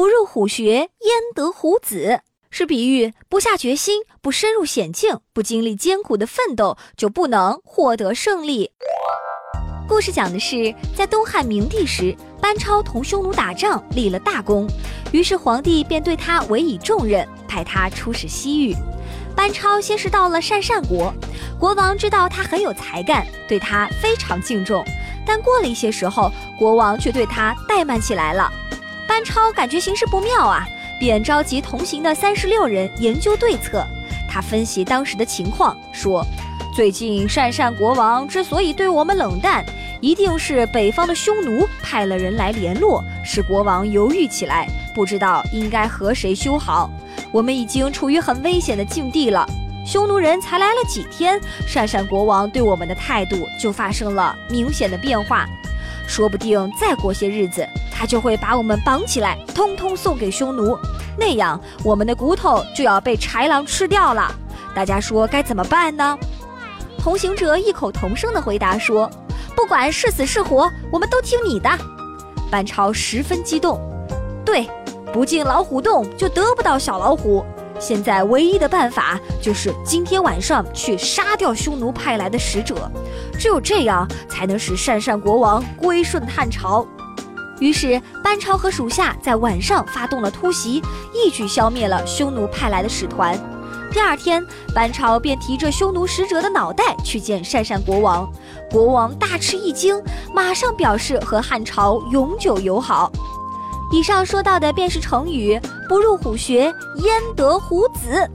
不入虎穴，焉得虎子？是比喻不下决心、不深入险境、不经历艰苦的奋斗，就不能获得胜利。故事讲的是，在东汉明帝时，班超同匈奴打仗立了大功，于是皇帝便对他委以重任，派他出使西域。班超先是到了鄯善国，国王知道他很有才干，对他非常敬重。但过了一些时候，国王却对他怠慢起来了。班超感觉形势不妙啊。便召集同行的三十六人研究对策。他分析当时的情况，说：“最近鄯善国王之所以对我们冷淡，一定是北方的匈奴派了人来联络，使国王犹豫起来，不知道应该和谁修好。我们已经处于很危险的境地了。匈奴人才来了几天，鄯善国王对我们的态度就发生了明显的变化。说不定再过些日子。”他就会把我们绑起来，通通送给匈奴，那样我们的骨头就要被豺狼吃掉了。大家说该怎么办呢？同行者异口同声地回答说：“不管是死是活，我们都听你的。”班超十分激动，对，不进老虎洞就得不到小老虎。现在唯一的办法就是今天晚上去杀掉匈奴派来的使者，只有这样才能使鄯善国王归顺汉朝。于是，班超和属下在晚上发动了突袭，一举消灭了匈奴派来的使团。第二天，班超便提着匈奴使者的脑袋去见鄯善国王，国王大吃一惊，马上表示和汉朝永久友好。以上说到的便是成语“不入虎穴，焉得虎子”。